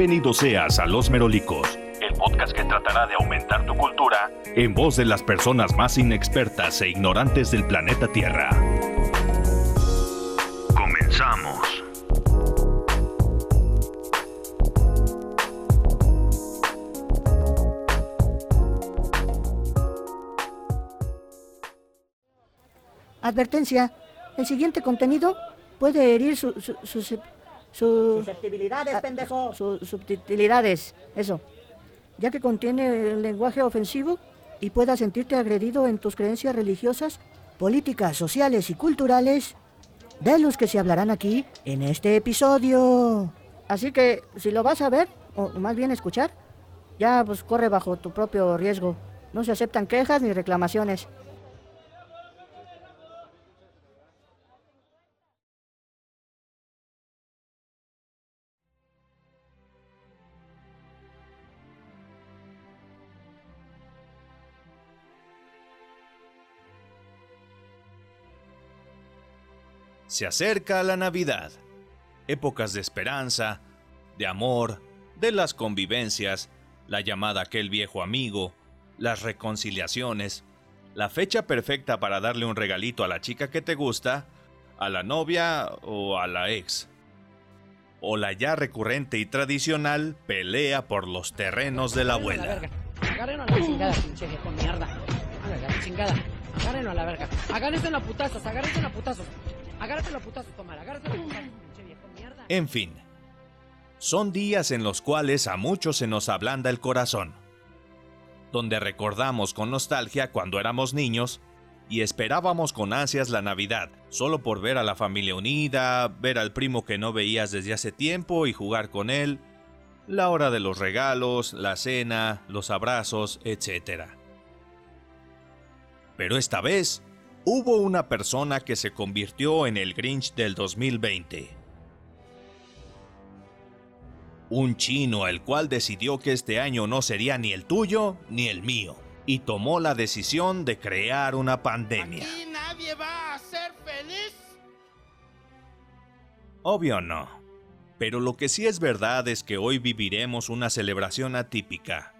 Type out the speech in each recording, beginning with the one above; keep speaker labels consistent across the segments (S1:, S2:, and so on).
S1: Bienvenido seas a Los Merolicos, el podcast que tratará de aumentar tu cultura en voz de las personas más inexpertas e ignorantes del planeta Tierra. Comenzamos.
S2: Advertencia. El siguiente contenido puede herir su, su- su-
S3: Susceptibilidades,
S2: ah,
S3: pendejo.
S2: su- subtilidades, eso. Ya que contiene el lenguaje ofensivo y puedas sentirte agredido en tus creencias religiosas, políticas, sociales y culturales, de los que se hablarán aquí en este episodio. Así que si lo vas a ver, o más bien escuchar, ya pues corre bajo tu propio riesgo. No se aceptan quejas ni reclamaciones.
S1: Se acerca la Navidad, épocas de esperanza, de amor, de las convivencias, la llamada aquel viejo amigo, las reconciliaciones, la fecha perfecta para darle un regalito a la chica que te gusta, a la novia o a la ex. O la ya recurrente y tradicional pelea por los terrenos de la abuela.
S3: Agárrenlo a la chingada, pinche viejo mierda. A la chingada. Agárrenlo a la verga. Agárrense a putazos, agárrense a putazos. Agárrense a putazos, tomar. Agárrense a putazos, pinche viejo mierda.
S1: En fin, son días en los cuales a muchos se nos ablanda el corazón, donde recordamos con nostalgia cuando éramos niños y esperábamos con ansias la Navidad, solo por ver a la familia unida, ver al primo que no veías desde hace tiempo y jugar con él, la hora de los regalos, la cena, los abrazos, etc. Pero esta vez, hubo una persona que se convirtió en el Grinch del 2020 un chino el cual decidió que este año no sería ni el tuyo ni el mío, y tomó la decisión de crear una pandemia.
S4: Aquí nadie va a ser feliz.
S1: Obvio no. Pero lo que sí es verdad es que hoy viviremos una celebración atípica,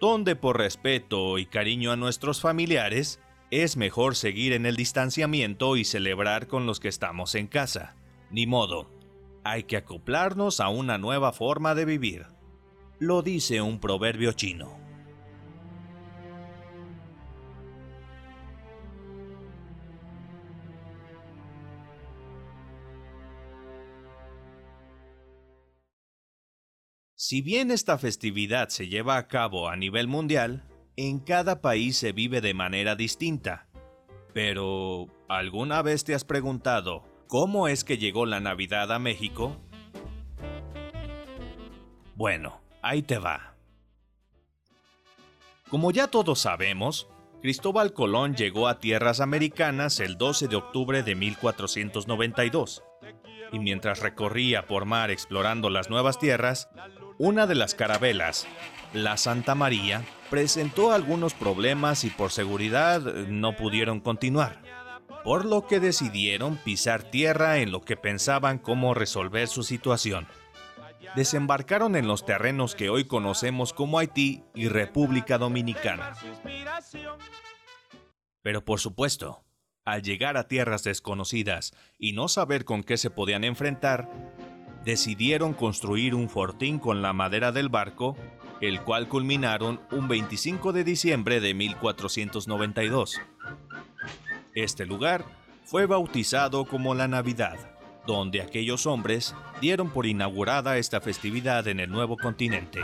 S1: donde por respeto y cariño a nuestros familiares, es mejor seguir en el distanciamiento y celebrar con los que estamos en casa. Ni modo, hay que acoplarnos a una nueva forma de vivir. Lo dice un proverbio chino. Si bien esta festividad se lleva a cabo a nivel mundial, en cada país se vive de manera distinta. Pero, ¿alguna vez te has preguntado cómo es que llegó la Navidad a México? Bueno, ahí te va. Como ya todos sabemos, Cristóbal Colón llegó a tierras americanas el 12 de octubre de 1492 y mientras recorría por mar explorando las nuevas tierras, una de las carabelas, la Santa María, presentó algunos problemas y por seguridad eh, no pudieron continuar, por lo que decidieron pisar tierra en lo que pensaban cómo resolver su situación. Desembarcaron en los terrenos que hoy conocemos como Haití y República Dominicana. Pero por supuesto, al llegar a tierras desconocidas y no saber con qué se podían enfrentar, decidieron construir un fortín con la madera del barco, el cual culminaron un 25 de diciembre de 1492. Este lugar fue bautizado como la Navidad, donde aquellos hombres dieron por inaugurada esta festividad en el nuevo continente.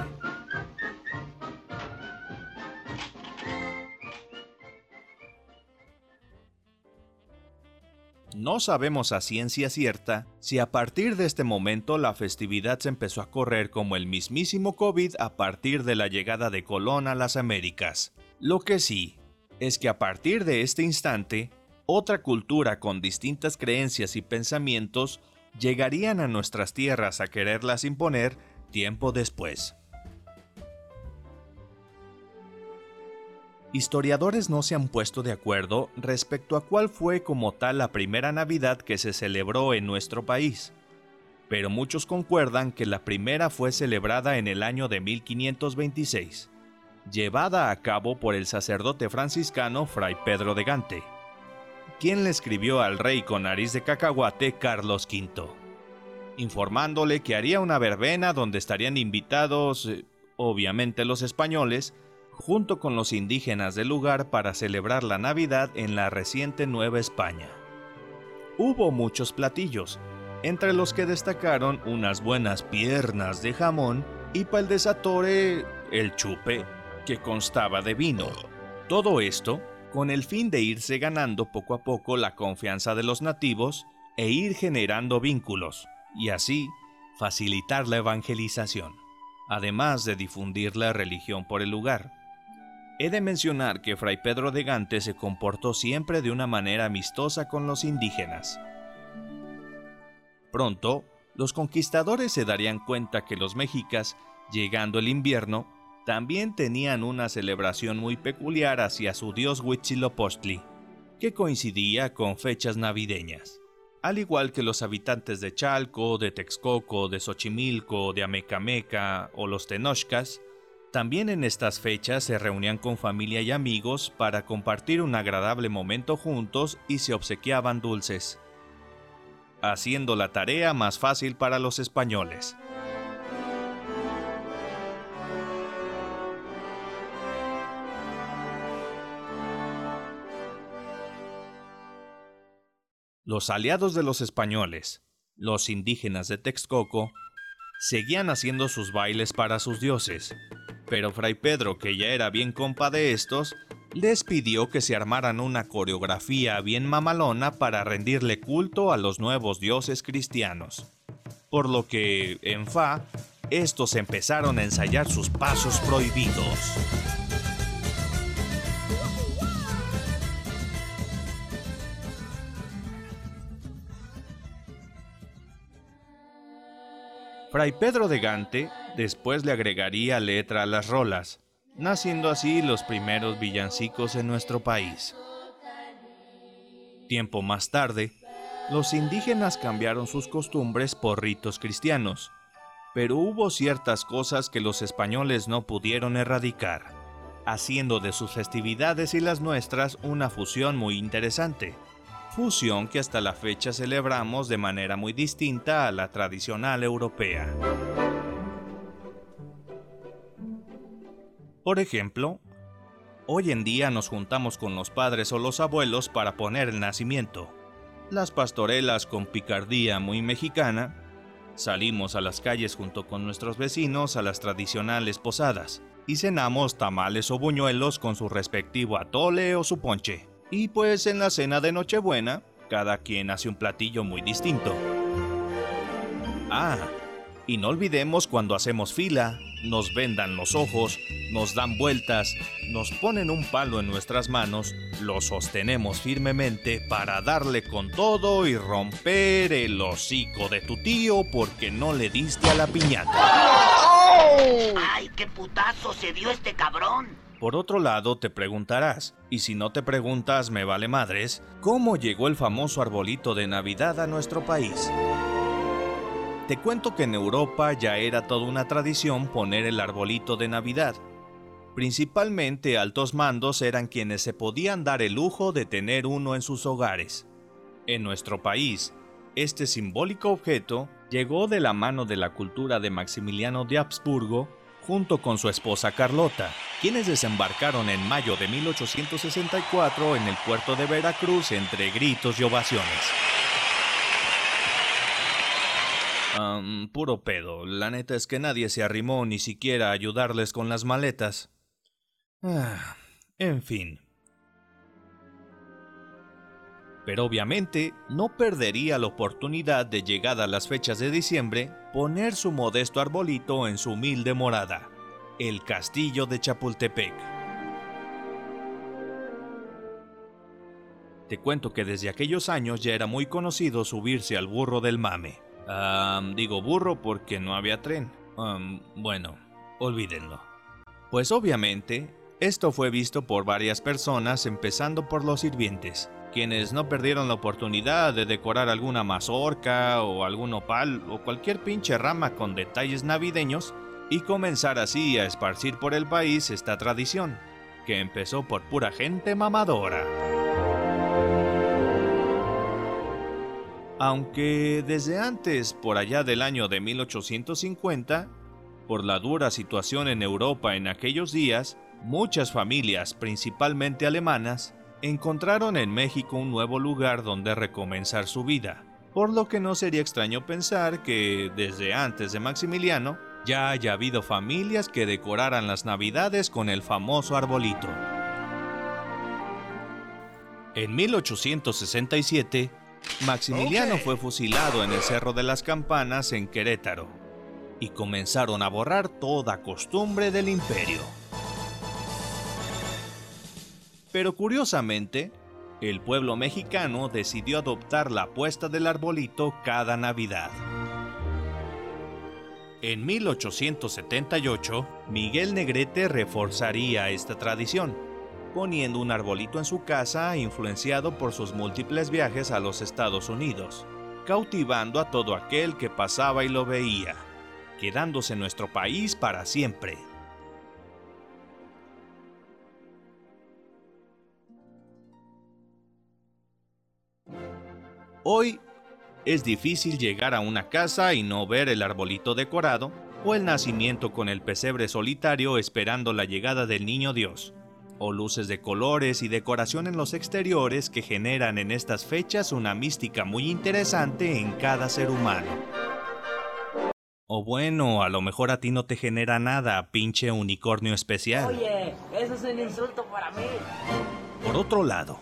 S1: No sabemos a ciencia cierta si a partir de este momento la festividad se empezó a correr como el mismísimo COVID a partir de la llegada de Colón a las Américas. Lo que sí es que a partir de este instante, otra cultura con distintas creencias y pensamientos llegarían a nuestras tierras a quererlas imponer tiempo después. Historiadores no se han puesto de acuerdo respecto a cuál fue como tal la primera Navidad que se celebró en nuestro país. pero muchos concuerdan que la primera fue celebrada en el año de 1526, llevada a cabo por el sacerdote franciscano Fray Pedro de Gante, quien le escribió al rey con nariz de cacahuate Carlos V, informándole que haría una verbena donde estarían invitados, eh, obviamente los españoles, junto con los indígenas del lugar para celebrar la Navidad en la reciente Nueva España. Hubo muchos platillos, entre los que destacaron unas buenas piernas de jamón y para el desatore el chupe, que constaba de vino. Todo esto con el fin de irse ganando poco a poco la confianza de los nativos e ir generando vínculos, y así facilitar la evangelización, además de difundir la religión por el lugar. He de mencionar que Fray Pedro de Gante se comportó siempre de una manera amistosa con los indígenas. Pronto, los conquistadores se darían cuenta que los mexicas, llegando el invierno, también tenían una celebración muy peculiar hacia su dios Huitzilopochtli, que coincidía con fechas navideñas. Al igual que los habitantes de Chalco, de Texcoco, de Xochimilco, de Amecameca o los Tenochcas, también en estas fechas se reunían con familia y amigos para compartir un agradable momento juntos y se obsequiaban dulces, haciendo la tarea más fácil para los españoles. Los aliados de los españoles, los indígenas de Texcoco, seguían haciendo sus bailes para sus dioses, pero Fray Pedro, que ya era bien compa de estos, les pidió que se armaran una coreografía bien mamalona para rendirle culto a los nuevos dioses cristianos. Por lo que, en Fa, estos empezaron a ensayar sus pasos prohibidos. Fray Pedro de Gante después le agregaría letra a las rolas, naciendo así los primeros villancicos en nuestro país. Tiempo más tarde, los indígenas cambiaron sus costumbres por ritos cristianos, pero hubo ciertas cosas que los españoles no pudieron erradicar, haciendo de sus festividades y las nuestras una fusión muy interesante fusión que hasta la fecha celebramos de manera muy distinta a la tradicional europea. Por ejemplo, hoy en día nos juntamos con los padres o los abuelos para poner el nacimiento, las pastorelas con picardía muy mexicana, salimos a las calles junto con nuestros vecinos a las tradicionales posadas y cenamos tamales o buñuelos con su respectivo atole o su ponche. Y pues en la cena de Nochebuena, cada quien hace un platillo muy distinto. Ah, y no olvidemos cuando hacemos fila, nos vendan los ojos, nos dan vueltas, nos ponen un palo en nuestras manos, lo sostenemos firmemente para darle con todo y romper el hocico de tu tío porque no le diste a la piñata.
S5: ¡Ay, qué putazo se dio este cabrón!
S1: Por otro lado, te preguntarás, y si no te preguntas me vale madres, ¿cómo llegó el famoso arbolito de Navidad a nuestro país? Te cuento que en Europa ya era toda una tradición poner el arbolito de Navidad. Principalmente altos mandos eran quienes se podían dar el lujo de tener uno en sus hogares. En nuestro país, este simbólico objeto llegó de la mano de la cultura de Maximiliano de Habsburgo junto con su esposa Carlota, quienes desembarcaron en mayo de 1864 en el puerto de Veracruz entre gritos y ovaciones. puro pedo, la neta es que nadie se arrimó ni siquiera a ayudarles con las maletas. Ah, en fin, pero obviamente no perdería la oportunidad de llegada a las fechas de diciembre poner su modesto arbolito en su humilde morada, el castillo de Chapultepec. Te cuento que desde aquellos años ya era muy conocido subirse al burro del mame. digo burro porque no había tren. bueno, olvídenlo. Pues obviamente, esto fue visto por varias personas empezando por los sirvientes quienes no perdieron la oportunidad de decorar alguna mazorca o algún opal o cualquier pinche rama con detalles navideños y comenzar así a esparcir por el país esta tradición, que empezó por pura gente mamadora. Aunque desde antes, por allá del año de 1850, por la dura situación en Europa en aquellos días, muchas familias, principalmente alemanas, encontraron en México un nuevo lugar donde recomenzar su vida, por lo que no sería extraño pensar que, desde antes de Maximiliano, ya haya habido familias que decoraran las navidades con el famoso arbolito. En 1867, Maximiliano fue fusilado en el Cerro de las Campanas en Querétaro, y comenzaron a borrar toda costumbre del imperio. Pero curiosamente, el pueblo mexicano decidió adoptar la puesta del arbolito cada Navidad. En 1878, Miguel Negrete reforzaría esta tradición poniendo un arbolito en su casa influenciado por sus múltiples viajes a los Estados Unidos, cautivando a todo aquel que pasaba y lo veía, quedándose nuestro país para siempre. Hoy es difícil llegar a una casa y no ver el arbolito decorado o el nacimiento con el pesebre solitario esperando la llegada del niño Dios o luces de colores y decoración en los exteriores que generan en estas fechas una mística muy interesante en cada ser humano. O bueno, a lo mejor a ti no te genera nada, pinche unicornio especial.
S3: Oye, eso es un insulto para mí.
S1: Por otro lado,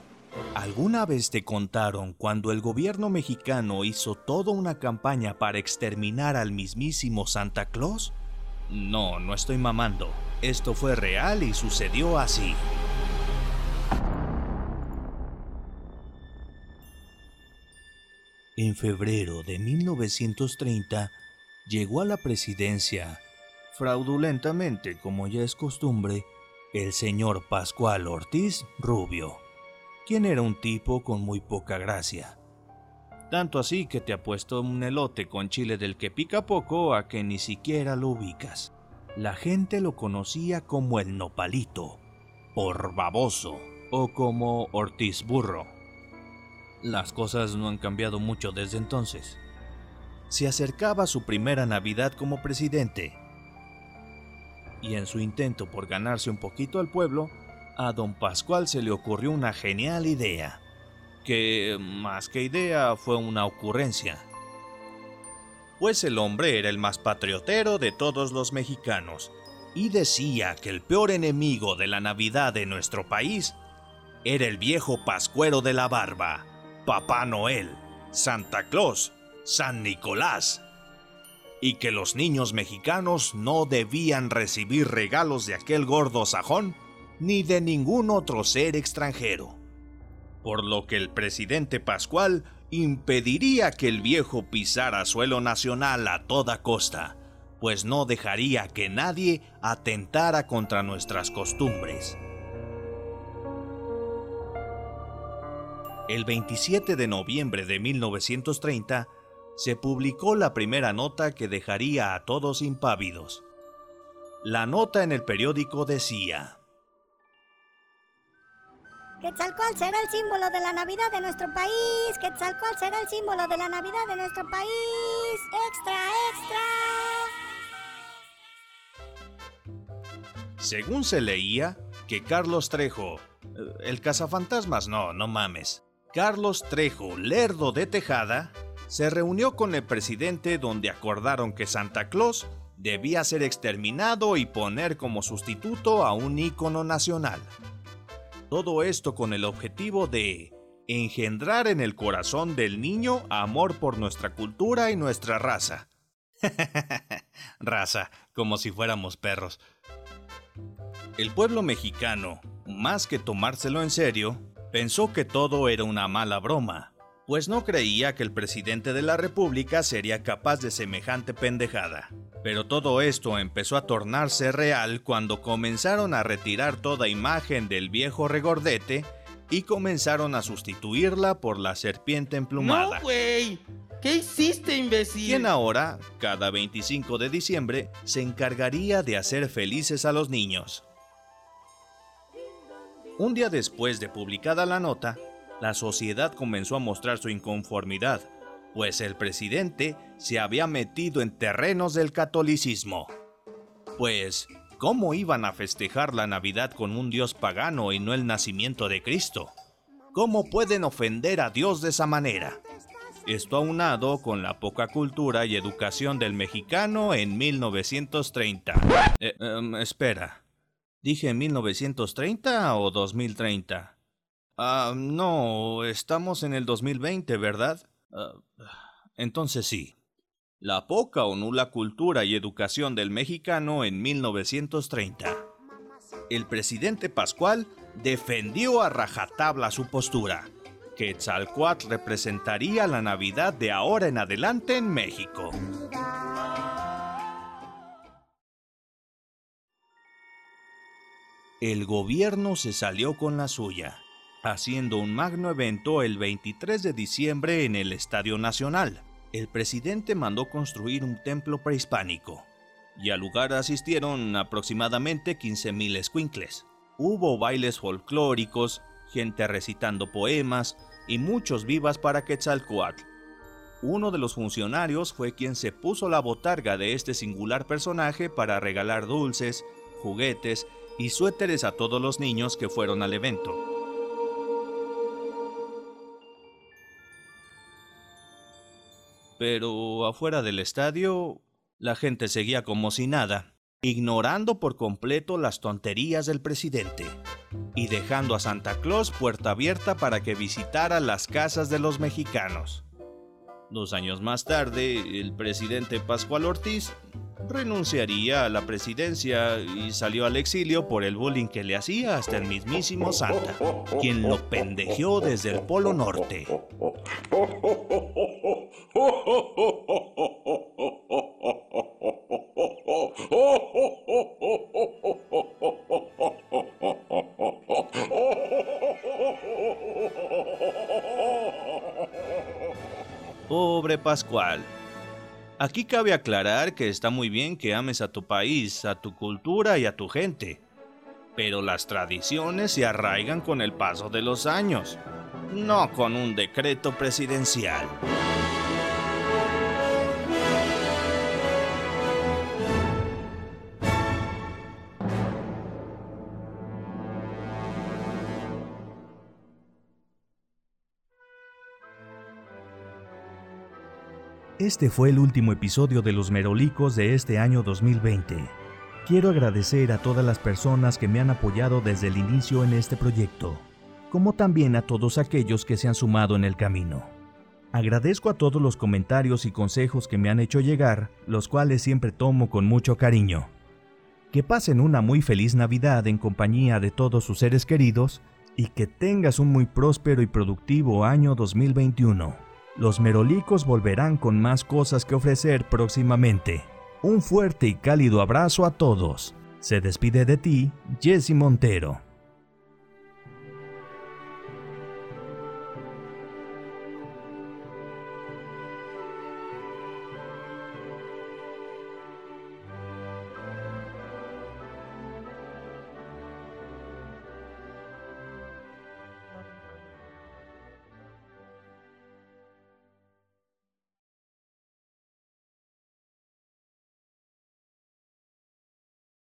S1: ¿alguna vez te contaron cuando el gobierno mexicano hizo toda una campaña para exterminar al mismísimo Santa Claus? No, no estoy mamando. Esto fue real y sucedió así. En febrero de 1930 llegó a la presidencia, fraudulentamente como ya es costumbre, el señor Pascual Ortiz Rubio, quien era un tipo con muy poca gracia. Tanto así que te ha puesto un elote con chile del que pica poco a que ni siquiera lo ubicas la gente lo conocía como el nopalito, por baboso o como Ortiz Burro. Las cosas no han cambiado mucho desde entonces. Se acercaba su primera Navidad como presidente y en su intento por ganarse un poquito al pueblo, a don Pascual se le ocurrió una genial idea, que más que idea fue una ocurrencia. Pues el hombre era el más patriotero de todos los mexicanos, y decía que el peor enemigo de la Navidad de nuestro país era el viejo pascuero de la barba, Papá Noel, Santa Claus, San Nicolás, y que los niños mexicanos no debían recibir regalos de aquel gordo sajón ni de ningún otro ser extranjero. Por lo que el presidente Pascual impediría que el viejo pisara suelo nacional a toda costa, pues no dejaría que nadie atentara contra nuestras costumbres. El 27 de noviembre de 1930 se publicó la primera nota que dejaría a todos impávidos. La nota en el periódico decía,
S6: Quetzalcoatl será el símbolo de la Navidad de nuestro país. Quetzalcoatl será el símbolo de la Navidad de nuestro país. Extra,
S1: extra. Según se leía, que Carlos Trejo, eh, el cazafantasmas no, no mames. Carlos Trejo, lerdo de Tejada, se reunió con el presidente donde acordaron que Santa Claus debía ser exterminado y poner como sustituto a un ícono nacional. Todo esto con el objetivo de engendrar en el corazón del niño amor por nuestra cultura y nuestra raza. raza, como si fuéramos perros. El pueblo mexicano, más que tomárselo en serio, pensó que todo era una mala broma, pues no creía que el presidente de la República sería capaz de semejante pendejada. Pero todo esto empezó a tornarse real cuando comenzaron a retirar toda imagen del viejo regordete y comenzaron a sustituirla por la serpiente emplumada.
S4: No, güey. ¿Qué hiciste, imbécil?
S1: quien ahora, cada 25 de diciembre, se encargaría de hacer felices a los niños. Un día después de publicada la nota, la sociedad comenzó a mostrar su inconformidad, pues el presidente se había metido en terrenos del catolicismo. Pues, ¿cómo iban a festejar la Navidad con un Dios pagano y no el nacimiento de Cristo? ¿Cómo pueden ofender a Dios de esa manera? Esto aunado con la poca cultura y educación del mexicano en 1930. Eh, em, espera, ¿dije 1930 o 2030? Ah, no, estamos en el 2020, ¿verdad? Ah, entonces sí. La poca o nula cultura y educación del mexicano en 1930. El presidente Pascual defendió a rajatabla su postura Quetzalcoatl representaría la Navidad de ahora en adelante en México. El gobierno se salió con la suya, haciendo un magno evento el 23 de diciembre en el Estadio Nacional. El presidente mandó construir un templo prehispánico, y al lugar asistieron aproximadamente 15.000 escuincles. Hubo bailes folclóricos, gente recitando poemas y muchos vivas para Quetzalcoatl. Uno de los funcionarios fue quien se puso la botarga de este singular personaje para regalar dulces, juguetes y suéteres a todos los niños que fueron al evento. Pero afuera del estadio, la gente seguía como si nada ignorando por completo las tonterías del presidente y dejando a Santa Claus puerta abierta para que visitara las casas de los mexicanos. Dos años más tarde, el presidente Pascual Ortiz renunciaría a la presidencia y salió al exilio por el bullying que le hacía hasta el mismísimo Santa, quien lo pendejeó desde el Polo Norte. Pobre Pascual. Aquí cabe aclarar que está muy bien que ames a tu país, a tu cultura y a tu gente, pero las tradiciones se arraigan con el paso de los años, no con un decreto presidencial.
S7: Este fue el último episodio de Los Merolicos de este año 2020. Quiero agradecer a todas las personas que me han apoyado desde el inicio en este proyecto, como también a todos aquellos que se han sumado en el camino. Agradezco a todos los comentarios y consejos que me han hecho llegar, los cuales siempre tomo con mucho cariño. Que pasen una muy feliz Navidad en compañía de todos sus seres queridos y que tengas un muy próspero y productivo año 2021. Los merolicos volverán con más cosas que ofrecer próximamente. Un fuerte y cálido abrazo a todos. Se despide de ti, Jesse Montero.